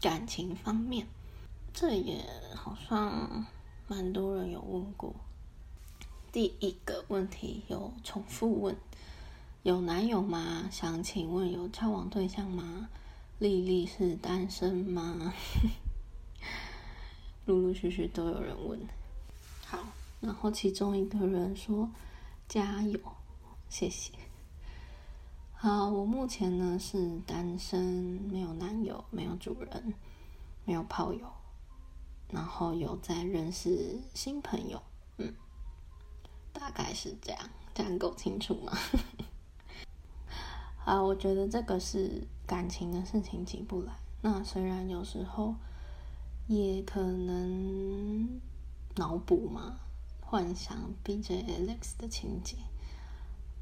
感情方面，这也好像蛮多人有问过。第一个问题有重复问：有男友吗？想请问有交往对象吗？丽丽是单身吗？陆陆续续都有人问。好，然后其中一个人说：“加油，谢谢。”好，我目前呢是单身，没有男友，没有主人，没有炮友，然后有在认识新朋友，嗯。大概是这样，这样够清楚吗？啊，我觉得这个是感情的事情起不来。那虽然有时候也可能脑补嘛，幻想 B J Alex 的情节，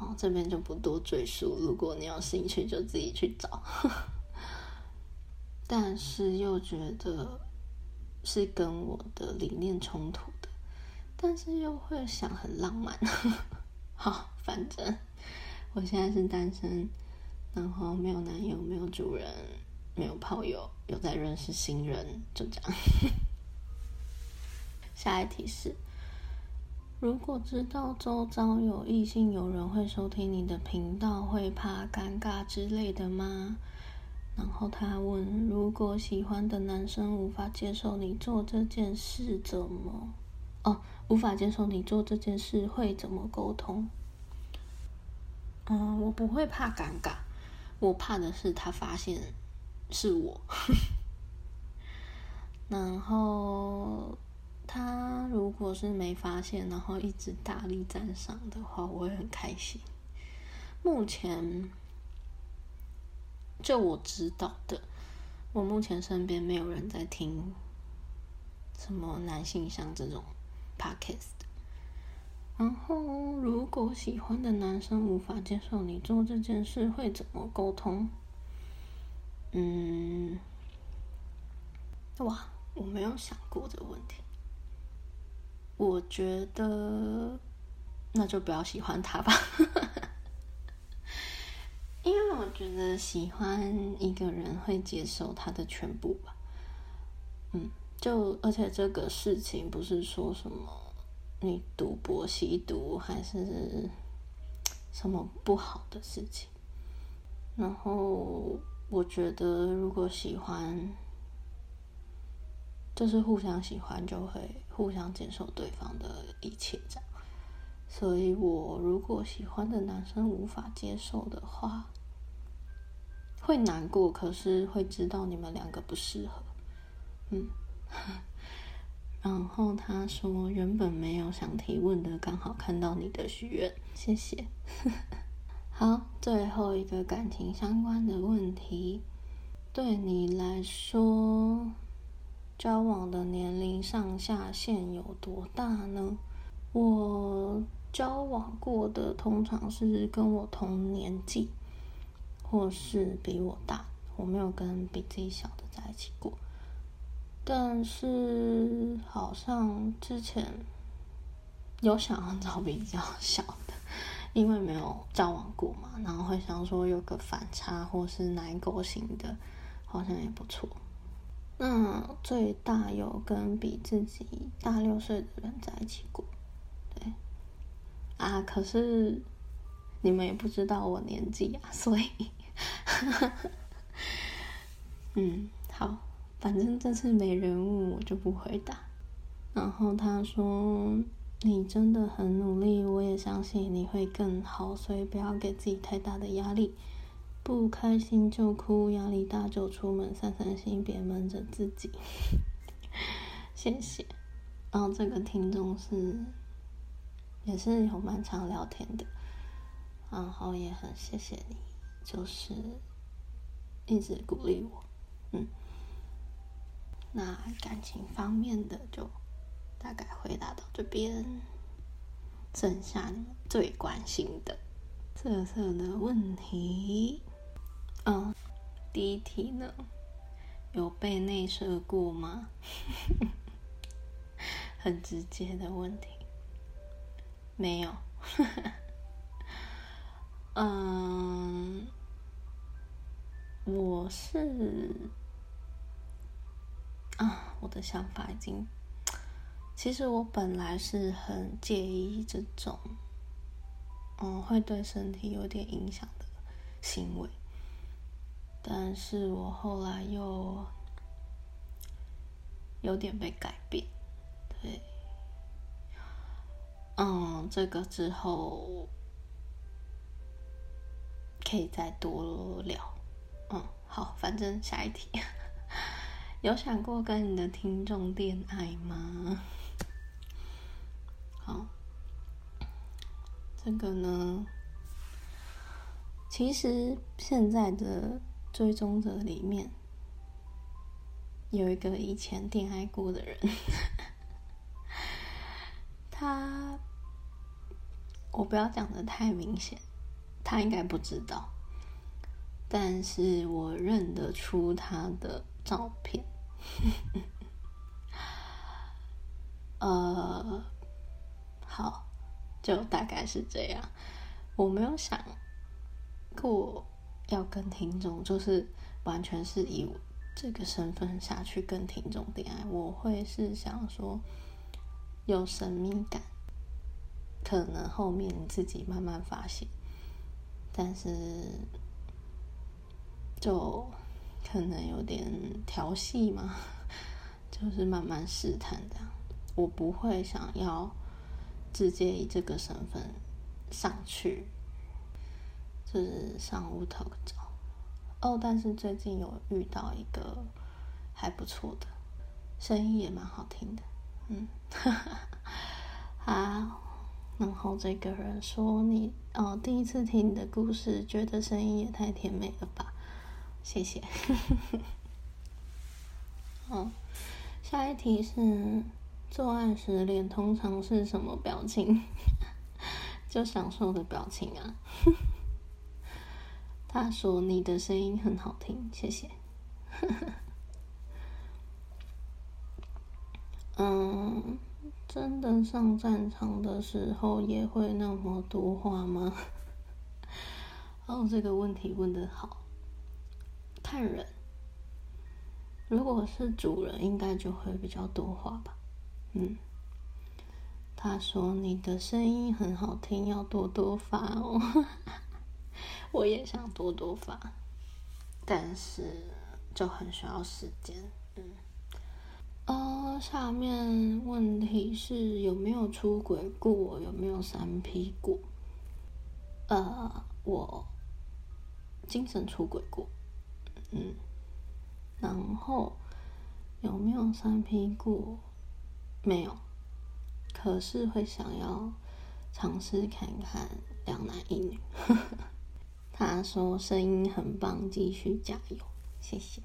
哦，这边就不多赘述。如果你有兴趣，就自己去找。但是又觉得是跟我的理念冲突的。但是又会想很浪漫，好，反正我现在是单身，然后没有男友，没有主人，没有炮友，有在认识新人，就这样。下一题是：如果知道周遭有异性有人会收听你的频道，会怕尴尬之类的吗？然后他问：如果喜欢的男生无法接受你做这件事，怎么？哦。无法接受你做这件事，会怎么沟通？嗯，我不会怕尴尬，我怕的是他发现是我。然后他如果是没发现，然后一直大力赞赏的话，我会很开心。目前就我知道的，我目前身边没有人在听什么男性像这种。Podcast，然后如果喜欢的男生无法接受你做这件事，会怎么沟通？嗯，哇，我没有想过这个问题。我觉得那就不要喜欢他吧，因为我觉得喜欢一个人会接受他的全部吧。嗯。就而且这个事情不是说什么你赌博吸毒还是什么不好的事情，然后我觉得如果喜欢，就是互相喜欢就会互相接受对方的一切这样，所以我如果喜欢的男生无法接受的话，会难过，可是会知道你们两个不适合，嗯。然后他说：“原本没有想提问的，刚好看到你的许愿，谢谢。”好，最后一个感情相关的问题，对你来说，交往的年龄上下限有多大呢？我交往过的通常是跟我同年纪，或是比我大，我没有跟比自己小的在一起过。但是好像之前有想要找比较小的，因为没有交往过嘛，然后会想说有个反差或是奶狗型的，好像也不错。那最大有跟比自己大六岁的人在一起过，对啊，可是你们也不知道我年纪啊，所以，嗯，好。反正这次没人问我就不回答。然后他说：“你真的很努力，我也相信你会更好，所以不要给自己太大的压力。不开心就哭，压力大就出门散散心，别闷着自己。”谢谢。然后这个听众是也是有蛮常聊天的，然后也很谢谢你，就是一直鼓励我，嗯。那感情方面的就大概回答到这边，剩下你们最关心的色色的问题，嗯，第一题呢，有被内射过吗？很直接的问题，没有，嗯，我是。啊，我的想法已经，其实我本来是很介意这种，嗯，会对身体有点影响的行为，但是我后来又有点被改变，对，嗯，这个之后可以再多聊，嗯，好，反正下一题。有想过跟你的听众恋爱吗？好，这个呢，其实现在的追踪者里面有一个以前恋爱过的人，他我不要讲的太明显，他应该不知道，但是我认得出他的。照片，呃，好，就大概是这样。我没有想过要跟听众，就是完全是以这个身份下去跟听众恋爱。我会是想说有神秘感，可能后面自己慢慢发现，但是就。可能有点调戏嘛，就是慢慢试探这样。我不会想要直接以这个身份上去，就是上屋头照。哦，但是最近有遇到一个还不错的，声音也蛮好听的。嗯，哈 哈好。然后这个人说：“你哦，第一次听你的故事，觉得声音也太甜美了吧。”谢谢。好，下一题是做爱时脸通常是什么表情？就享受的表情啊。他说你的声音很好听，谢谢。嗯，真的上战场的时候也会那么多话吗？哦，这个问题问的好。看人，如果是主人，应该就会比较多话吧。嗯，他说你的声音很好听，要多多发哦。我也想多多发，但是就很需要时间。嗯，呃，下面问题是有没有出轨过，有没有三 P 过？呃，我精神出轨过。嗯，然后有没有三 P 过？没有，可是会想要尝试看看两男一女。他说声音很棒，继续加油，谢谢。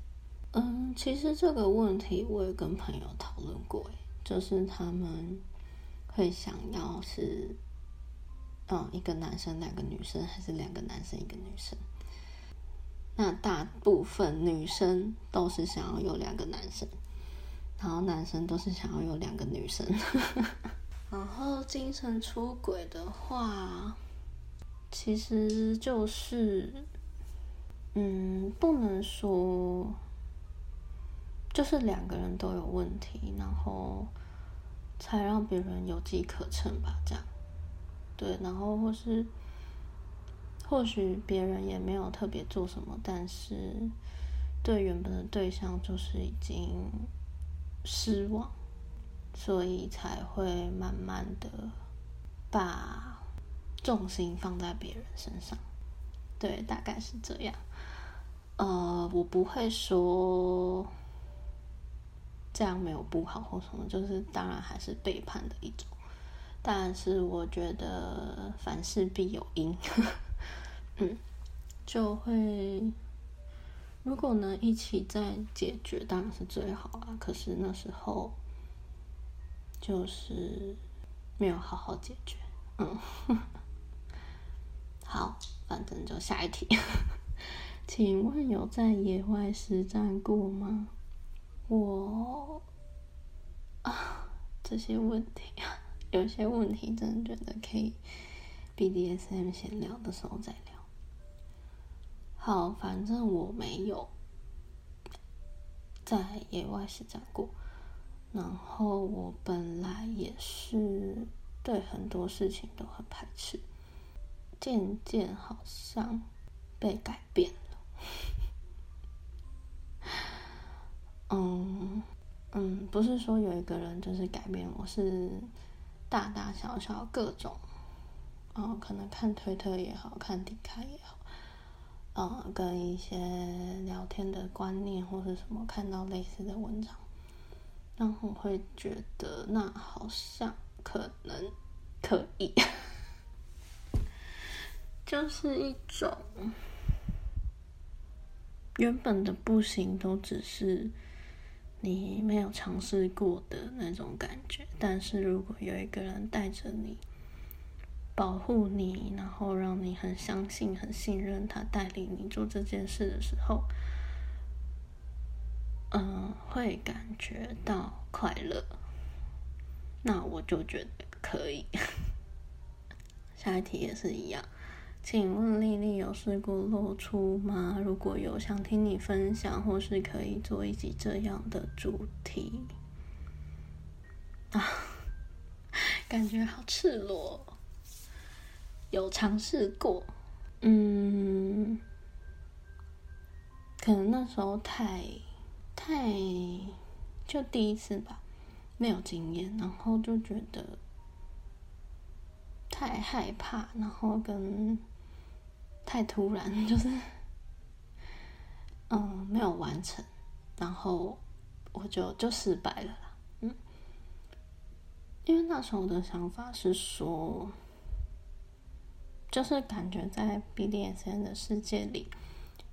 嗯，其实这个问题我也跟朋友讨论过，就是他们会想要是，嗯，一个男生两个女生，还是两个男生一个女生？那大部分女生都是想要有两个男生，然后男生都是想要有两个女生。然后精神出轨的话，其实就是，嗯，不能说，就是两个人都有问题，然后才让别人有机可乘吧，这样。对，然后或是。或许别人也没有特别做什么，但是对原本的对象就是已经失望，所以才会慢慢的把重心放在别人身上。对，大概是这样。呃，我不会说这样没有不好或什么，就是当然还是背叛的一种。但是我觉得凡事必有因。嗯，就会如果能一起再解决，当然是最好啊。可是那时候就是没有好好解决。嗯，好，反正就下一题。请问有在野外实战过吗？我啊，这些问题啊，有些问题真的觉得可以 BDSM 闲聊的时候再聊。好，反正我没有。在野外实战过，然后我本来也是对很多事情都很排斥，渐渐好像被改变了。嗯嗯，不是说有一个人就是改变我，是大大小小各种，哦，可能看推特也好看，迪卡也好。呃，跟一些聊天的观念或者什么，看到类似的文章，然后会觉得那好像可能可以，就是一种原本的不行，都只是你没有尝试过的那种感觉。但是如果有一个人带着你。保护你，然后让你很相信、很信任他带领你做这件事的时候，嗯，会感觉到快乐。那我就觉得可以。下一题也是一样，请问丽丽有试过露出吗？如果有，想听你分享，或是可以做一集这样的主题。啊，感觉好赤裸。有尝试过，嗯，可能那时候太太就第一次吧，没有经验，然后就觉得太害怕，然后跟太突然，就是嗯没有完成，然后我就就失败了啦，嗯，因为那时候的想法是说。就是感觉在 BDSN 的世界里，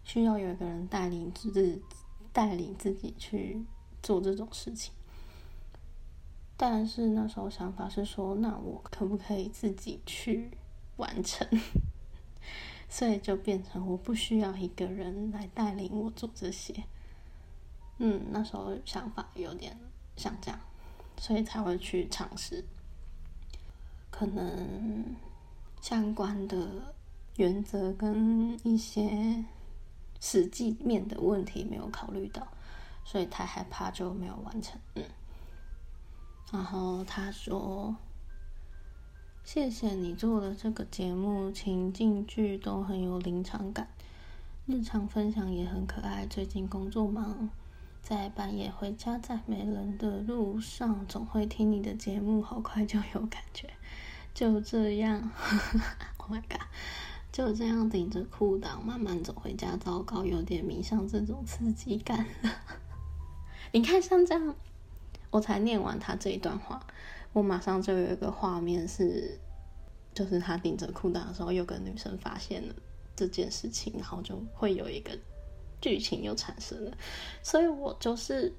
需要有一个人带领自己带领自己去做这种事情。但是那时候想法是说，那我可不可以自己去完成？所以就变成我不需要一个人来带领我做这些。嗯，那时候想法有点像这样，所以才会去尝试。可能。相关的原则跟一些实际面的问题没有考虑到，所以太害怕就没有完成。嗯，然后他说：“谢谢你做的这个节目，情境剧都很有临场感，日常分享也很可爱。最近工作忙，在半夜回家，在没人的路上，总会听你的节目，好快就有感觉。”就这样，Oh my god！就这样顶着裤裆慢慢走回家，糟糕，有点迷上这种刺激感了。你看，像这样，我才念完他这一段话，我马上就有一个画面是，就是他顶着裤裆的时候，有个女生发现了这件事情，然后就会有一个剧情又产生了。所以我就是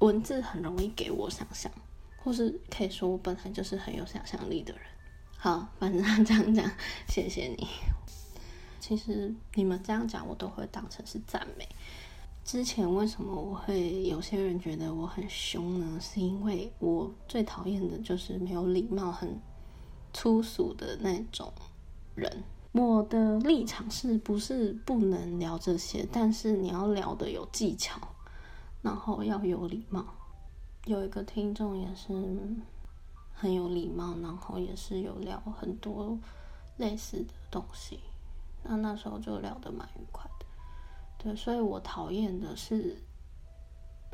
文字很容易给我想象。或是可以说，我本来就是很有想象力的人。好，反正他这样讲，谢谢你。其实你们这样讲，我都会当成是赞美。之前为什么我会有些人觉得我很凶呢？是因为我最讨厌的就是没有礼貌、很粗俗的那种人。我的立场是不是不能聊这些？但是你要聊的有技巧，然后要有礼貌。有一个听众也是很有礼貌，然后也是有聊很多类似的东西，那那时候就聊得蛮愉快的。所以我讨厌的是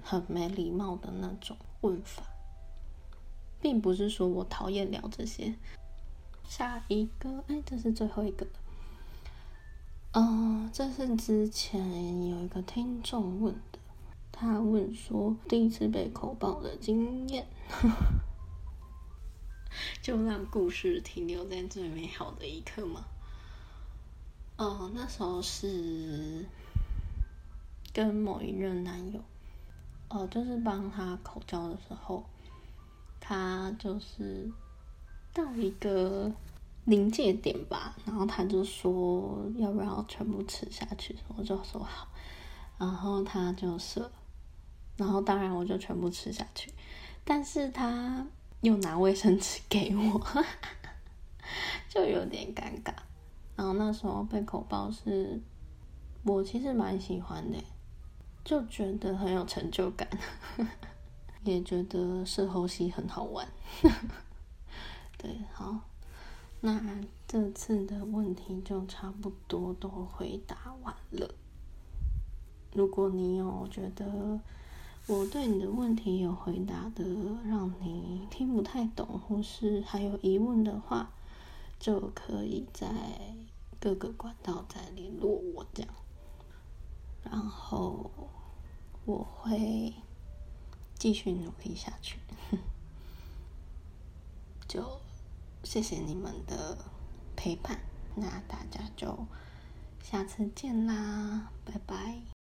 很没礼貌的那种问法，并不是说我讨厌聊这些。下一个，哎，这是最后一个的。嗯，这是之前有一个听众问的。他问说：“第一次被口爆的经验，就让故事停留在最美好的一刻吗？”哦，那时候是跟某一任男友，哦，就是帮他口交的时候，他就是到一个临界点吧，然后他就说要不要全部吃下去，我就说好，然后他就射。然后当然我就全部吃下去，但是他又拿卫生纸给我，就有点尴尬。然后那时候被口爆是，我其实蛮喜欢的，就觉得很有成就感，也觉得事后戏很好玩。对，好，那这次的问题就差不多都回答完了。如果你有觉得我对你的问题有回答的让你听不太懂，或是还有疑问的话，就可以在各个管道再联络我这样。然后我会继续努力下去，就谢谢你们的陪伴，那大家就下次见啦，拜拜。